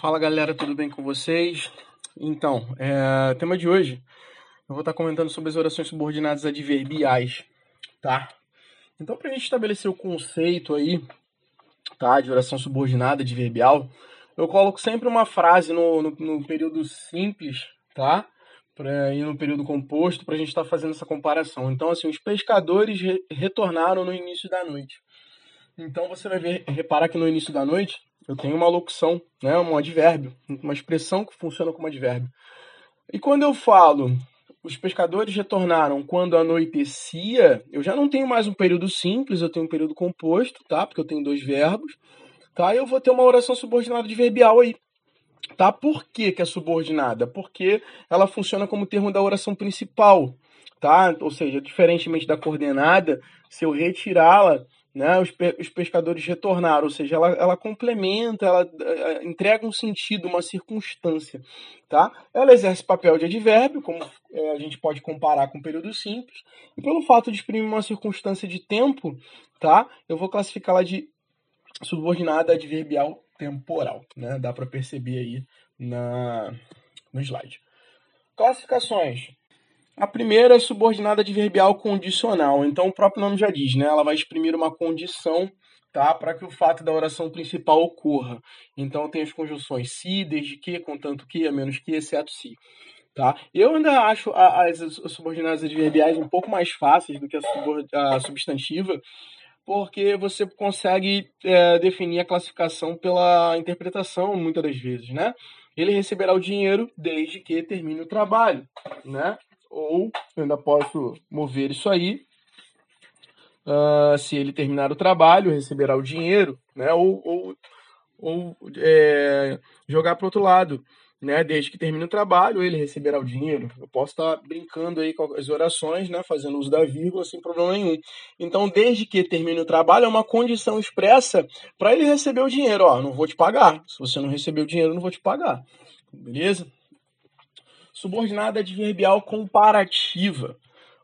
Fala galera, tudo bem com vocês? Então, é, tema de hoje, eu vou estar comentando sobre as orações subordinadas adverbiais, tá? Então, para a gente estabelecer o conceito aí, tá, de oração subordinada adverbial, eu coloco sempre uma frase no, no, no período simples, tá? Pra, e no período composto, para a gente estar fazendo essa comparação. Então, assim, os pescadores re retornaram no início da noite. Então, você vai ver, reparar que no início da noite, eu tenho uma locução, né, um advérbio, uma expressão que funciona como advérbio. E quando eu falo os pescadores retornaram quando anoitecia, eu já não tenho mais um período simples, eu tenho um período composto, tá? Porque eu tenho dois verbos, tá? E eu vou ter uma oração subordinada adverbial aí. Tá? Por que, que é subordinada? Porque ela funciona como termo da oração principal, tá? Ou seja, diferentemente da coordenada, se eu retirá-la né, os, pe os pescadores retornaram, ou seja, ela, ela complementa, ela uh, entrega um sentido, uma circunstância, tá? Ela exerce papel de advérbio, como é, a gente pode comparar com o período simples, e pelo fato de exprimir uma circunstância de tempo, tá? Eu vou classificá-la de subordinada adverbial temporal, né? Dá para perceber aí na, no slide. Classificações. A primeira é subordinada adverbial condicional. Então, o próprio nome já diz, né? Ela vai exprimir uma condição tá? para que o fato da oração principal ocorra. Então, tem as conjunções se, desde que, contanto que, a menos que, exceto se. Tá? Eu ainda acho as subordinadas adverbiais um pouco mais fáceis do que a, substantiva, porque você consegue é, definir a classificação pela interpretação, muitas das vezes, né? Ele receberá o dinheiro desde que termine o trabalho, né? Ou eu ainda posso mover isso aí. Uh, se ele terminar o trabalho, receberá o dinheiro, né? Ou, ou, ou é, jogar para outro lado, né? Desde que termine o trabalho, ele receberá o dinheiro. Eu posso estar tá brincando aí com as orações, né? Fazendo uso da vírgula sem problema nenhum. Então, desde que termine o trabalho, é uma condição expressa para ele receber o dinheiro. Ó, não vou te pagar. Se você não receber o dinheiro, não vou te pagar. Beleza? Subordinada adverbial comparativa.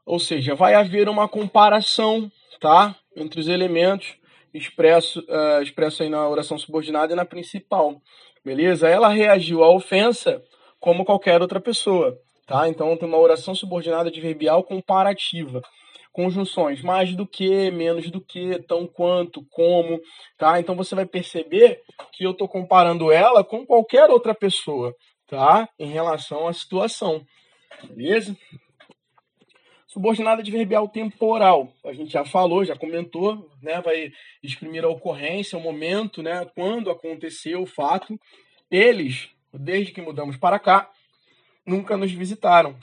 Ou seja, vai haver uma comparação tá, entre os elementos expresso, uh, expresso aí na oração subordinada e na principal. Beleza? Ela reagiu à ofensa como qualquer outra pessoa. Tá? Então tem uma oração subordinada adverbial comparativa. Conjunções mais do que, menos do que, tão quanto, como, tá? Então você vai perceber que eu estou comparando ela com qualquer outra pessoa, tá? Em relação à situação. Beleza? Subordinada adverbial temporal. A gente já falou, já comentou, né? Vai exprimir a ocorrência, o momento, né? Quando aconteceu o fato. Eles, desde que mudamos para cá, nunca nos visitaram.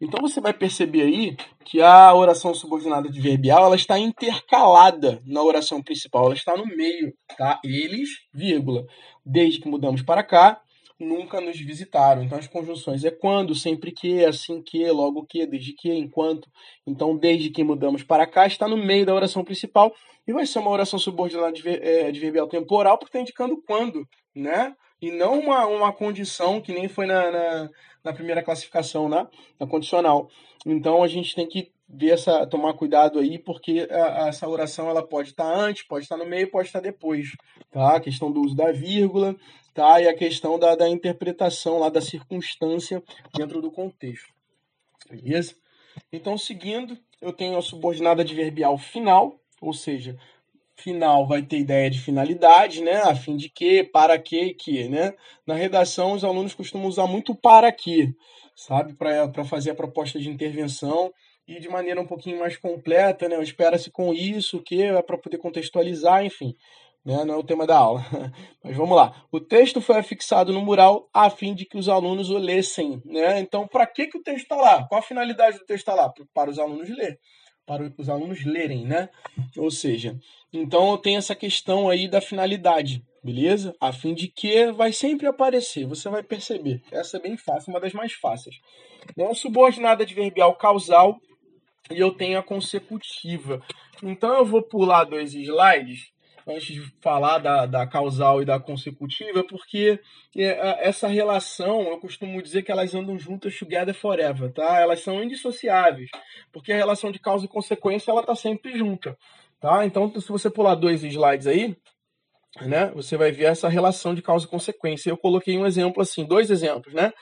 Então você vai perceber aí que a oração subordinada adverbial ela está intercalada na oração principal, ela está no meio, tá? Eles, vírgula. Desde que mudamos para cá, nunca nos visitaram. Então as conjunções é quando, sempre que, assim que, logo que, desde que, enquanto. Então, desde que mudamos para cá, está no meio da oração principal e vai ser uma oração subordinada é, adverbial temporal, porque está indicando quando, né? E não uma, uma condição que nem foi na, na, na primeira classificação, né? Na condicional. Então a gente tem que ver essa, tomar cuidado aí, porque a, essa oração ela pode estar antes, pode estar no meio, pode estar depois, tá? A questão do uso da vírgula, tá? E a questão da, da interpretação lá da circunstância dentro do contexto. Beleza? Então, seguindo, eu tenho a subordinada adverbial final, ou seja, final vai ter ideia de finalidade, né? A fim de que, para que, que, né? Na redação, os alunos costumam usar muito para que, sabe? Para fazer a proposta de intervenção e de maneira um pouquinho mais completa, né? Espera-se com isso, que é para poder contextualizar, enfim né? não é o tema da aula. Mas vamos lá. O texto foi afixado no mural a fim de que os alunos o lessem. Né? Então, para que, que o texto está lá? Qual a finalidade do texto está lá? Para os alunos ler. Para os alunos lerem, né? Ou seja, então eu tenho essa questão aí da finalidade, beleza? A fim de que vai sempre aparecer, você vai perceber. Essa é bem fácil, uma das mais fáceis. Não subordinada adverbial causal e eu tenho a consecutiva. Então eu vou pular dois slides antes de falar da, da causal e da consecutiva, porque é, essa relação, eu costumo dizer que elas andam juntas together forever, tá? Elas são indissociáveis, porque a relação de causa e consequência ela está sempre junta, tá? Então, se você pular dois slides aí, né? Você vai ver essa relação de causa e consequência. Eu coloquei um exemplo assim, dois exemplos, né?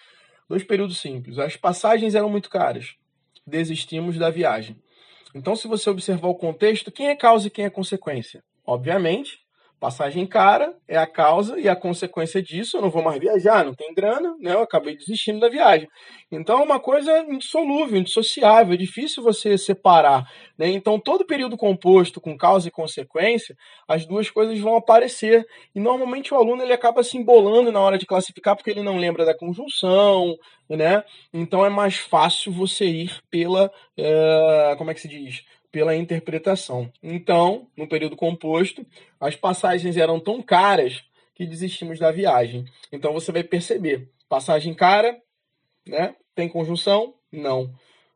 Dois períodos simples. As passagens eram muito caras. Desistimos da viagem. Então, se você observar o contexto, quem é causa e quem é consequência? Obviamente, Passagem cara é a causa e a consequência disso, eu não vou mais viajar, não tem grana, né? Eu acabei desistindo da viagem. Então é uma coisa indissolúvel, indissociável, é difícil você separar. Né? Então, todo período composto com causa e consequência, as duas coisas vão aparecer. E normalmente o aluno ele acaba se embolando na hora de classificar porque ele não lembra da conjunção, né? Então é mais fácil você ir pela. É, como é que se diz? Pela interpretação. Então, no período composto, as passagens eram tão caras que desistimos da viagem. Então você vai perceber, passagem cara, né? Tem conjunção? Não.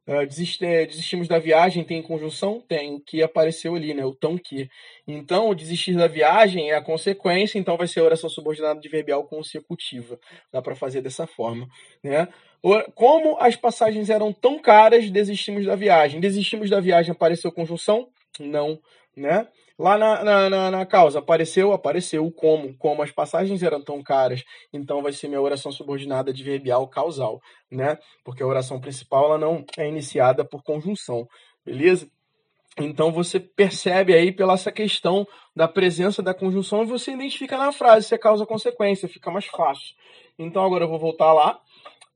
Uh, desistimos da viagem, tem conjunção? Tem. O que apareceu ali, né? O tão que. Então, desistir da viagem é a consequência, então vai ser oração subordinada adverbial consecutiva. Dá para fazer dessa forma, né? Como as passagens eram tão caras, desistimos da viagem. Desistimos da viagem, apareceu conjunção? Não, né? Lá na, na, na, na, causa, apareceu? Apareceu. Como? Como as passagens eram tão caras, então vai ser minha oração subordinada adverbial causal, né? Porque a oração principal ela não é iniciada por conjunção, beleza? Então você percebe aí pela essa questão da presença da conjunção e você identifica na frase se é causa ou consequência, fica mais fácil. Então agora eu vou voltar lá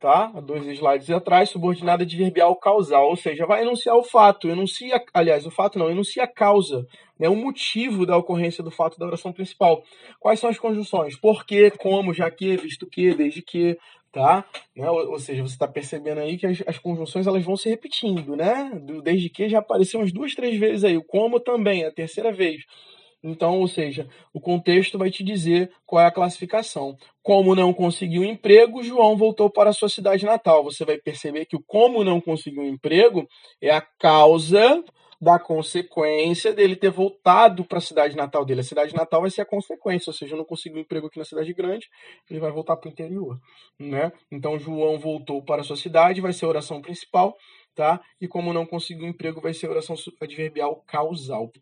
tá? Dois slides atrás, subordinada adverbial causal, ou seja, vai enunciar o fato, enuncia, aliás, o fato não, enuncia a causa, né, o motivo da ocorrência do fato da oração principal. Quais são as conjunções? Por que, como, já que, visto que, desde que, tá? Né, ou, ou, seja, você está percebendo aí que as, as, conjunções elas vão se repetindo, né? desde que já apareceu umas duas, três vezes aí, o como também, a terceira vez. Então, ou seja, o contexto vai te dizer qual é a classificação. Como não conseguiu emprego, João voltou para a sua cidade natal. Você vai perceber que o como não conseguiu emprego é a causa da consequência dele ter voltado para a cidade natal dele. A cidade natal vai ser a consequência, ou seja, não conseguiu emprego aqui na cidade grande, ele vai voltar para o interior, né? Então João voltou para a sua cidade, vai ser a oração principal, tá? E como não conseguiu emprego, vai ser a oração adverbial causal.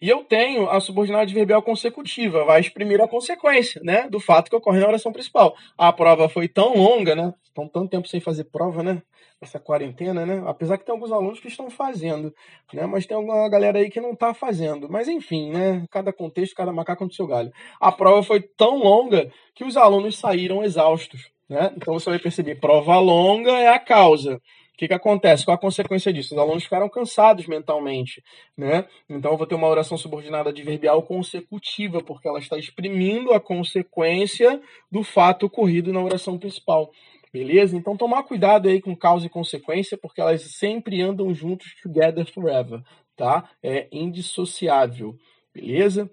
E eu tenho a subordinada adverbial consecutiva, vai exprimir a consequência, né, do fato que ocorre na oração principal. A prova foi tão longa, né, estão tanto tempo sem fazer prova, né, essa quarentena, né, apesar que tem alguns alunos que estão fazendo, né, mas tem alguma galera aí que não está fazendo. Mas enfim, né, cada contexto, cada macaco no seu galho. A prova foi tão longa que os alunos saíram exaustos, né, então você vai perceber, prova longa é a causa. O que, que acontece? Qual a consequência disso? Os alunos ficaram cansados mentalmente, né? Então eu vou ter uma oração subordinada adverbial consecutiva, porque ela está exprimindo a consequência do fato ocorrido na oração principal. Beleza? Então tomar cuidado aí com causa e consequência, porque elas sempre andam juntos together forever, tá? É indissociável. Beleza?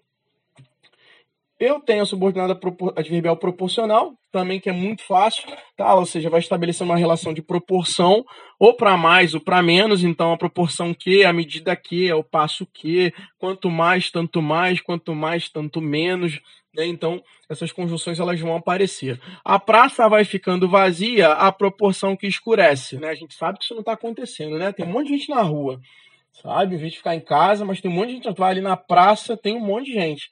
Eu tenho a subordinada adverbial proporcional, também que é muito fácil, tá? Ou seja, vai estabelecer uma relação de proporção, ou para mais ou para menos, então a proporção que, a medida que, é o passo que, quanto mais, tanto mais, quanto mais, tanto menos, né? Então, essas conjunções elas vão aparecer. A praça vai ficando vazia à proporção que escurece, né? A gente sabe que isso não está acontecendo, né? Tem um monte de gente na rua, sabe? A gente ficar em casa, mas tem um monte de gente, vai ali na praça, tem um monte de gente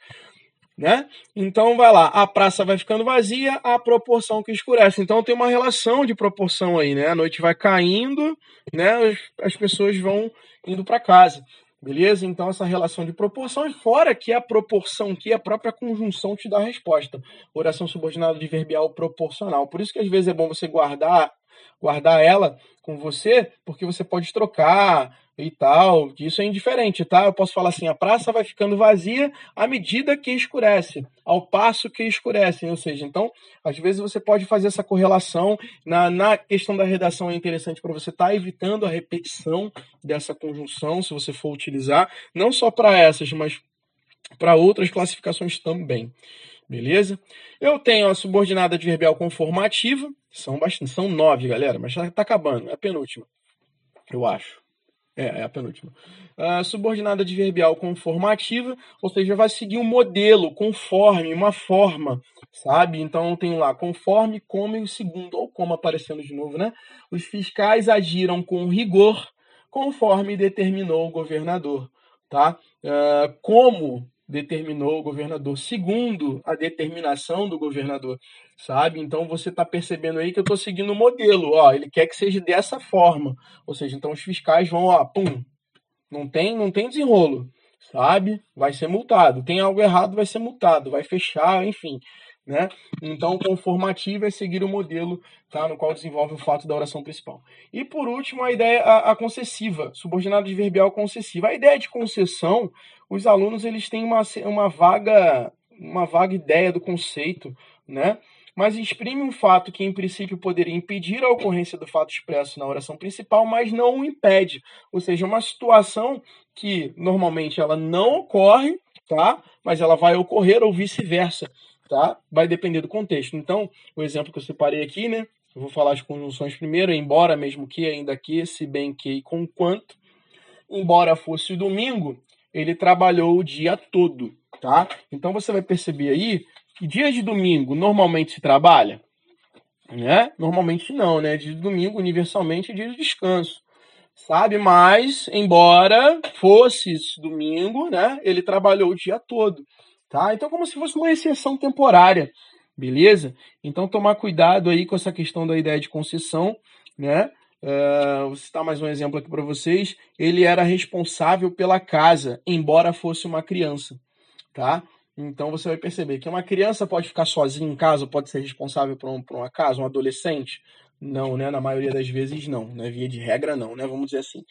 né? Então vai lá, a praça vai ficando vazia à proporção que escurece. Então tem uma relação de proporção aí, né? A noite vai caindo, né? As pessoas vão indo para casa. Beleza? Então essa relação de proporção e fora que a proporção que a própria conjunção te dá a resposta. Oração subordinada de verbial proporcional. Por isso que às vezes é bom você guardar guardar ela com você, porque você pode trocar, e tal, isso é indiferente, tá? Eu posso falar assim, a praça vai ficando vazia à medida que escurece, ao passo que escurece, ou seja, então, às vezes você pode fazer essa correlação, na, na questão da redação é interessante para você estar tá evitando a repetição dessa conjunção, se você for utilizar, não só para essas, mas para outras classificações também. Beleza? Eu tenho a subordinada adverbial conformativa, são bastante, são nove, galera, mas está acabando, é a penúltima, eu acho. É, é a penúltima. Uh, subordinada adverbial conformativa, ou seja, vai seguir um modelo, conforme, uma forma, sabe? Então tem lá, conforme, como e o segundo, ou como aparecendo de novo, né? Os fiscais agiram com rigor, conforme determinou o governador, tá? Uh, como determinou o governador, segundo a determinação do governador, sabe? Então você está percebendo aí que eu estou seguindo o modelo, ó, ele quer que seja dessa forma, ou seja, então os fiscais vão, ó, pum, não tem, não tem desenrolo, sabe? Vai ser multado, tem algo errado, vai ser multado, vai fechar, enfim, né? Então, conformativo é seguir o modelo tá, no qual desenvolve o fato da oração principal. E por último, a ideia a, a concessiva, subordinado adverbial concessiva. A ideia de concessão, os alunos eles têm uma, uma vaga uma vaga ideia do conceito, né? Mas exprime um fato que, em princípio, poderia impedir a ocorrência do fato expresso na oração principal, mas não o impede. Ou seja, uma situação que normalmente ela não ocorre, tá? Mas ela vai ocorrer ou vice-versa tá? Vai depender do contexto. Então, o exemplo que eu separei aqui, né? Eu vou falar as conjunções primeiro, embora, mesmo que, ainda que, se bem que com quanto. Embora fosse domingo, ele trabalhou o dia todo, tá? Então você vai perceber aí que dia de domingo normalmente se trabalha, né? Normalmente não, né? Dia de domingo, universalmente, é dia de descanso, sabe? Mas, embora fosse domingo, né? Ele trabalhou o dia todo tá? Então, como se fosse uma exceção temporária, beleza? Então, tomar cuidado aí com essa questão da ideia de concessão, né? Uh, vou citar mais um exemplo aqui para vocês. Ele era responsável pela casa, embora fosse uma criança, tá? Então você vai perceber que uma criança pode ficar sozinha em casa, pode ser responsável por, um, por uma casa, um adolescente? Não, né? Na maioria das vezes não, né? Via de regra não, né? Vamos dizer assim.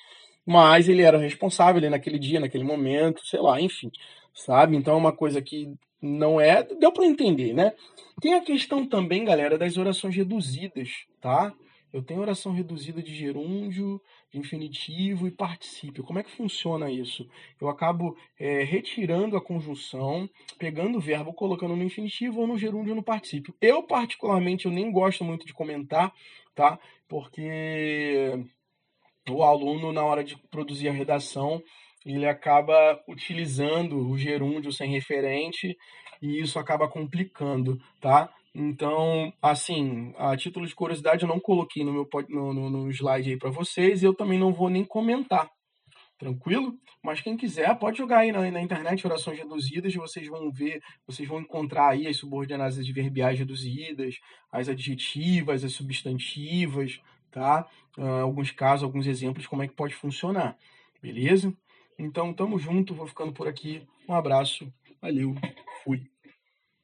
Mas ele era responsável ali naquele dia, naquele momento, sei lá, enfim sabe? Então é uma coisa que não é. Deu para entender, né? Tem a questão também, galera, das orações reduzidas, tá? Eu tenho oração reduzida de gerúndio, de infinitivo e particípio. Como é que funciona isso? Eu acabo é, retirando a conjunção, pegando o verbo, colocando no infinitivo ou no gerúndio ou no particípio. Eu, particularmente, eu nem gosto muito de comentar, tá? Porque o aluno, na hora de produzir a redação, ele acaba utilizando o gerúndio sem referente e isso acaba complicando, tá? Então, assim, a título de curiosidade, eu não coloquei no meu no, no, no slide aí para vocês e eu também não vou nem comentar, tranquilo? Mas quem quiser pode jogar aí na, na internet orações reduzidas e vocês vão ver, vocês vão encontrar aí as subordinadas adverbiais reduzidas, as adjetivas, as substantivas, tá? Uh, alguns casos, alguns exemplos, como é que pode funcionar, beleza? Então, tamo junto, vou ficando por aqui. Um abraço, valeu, fui.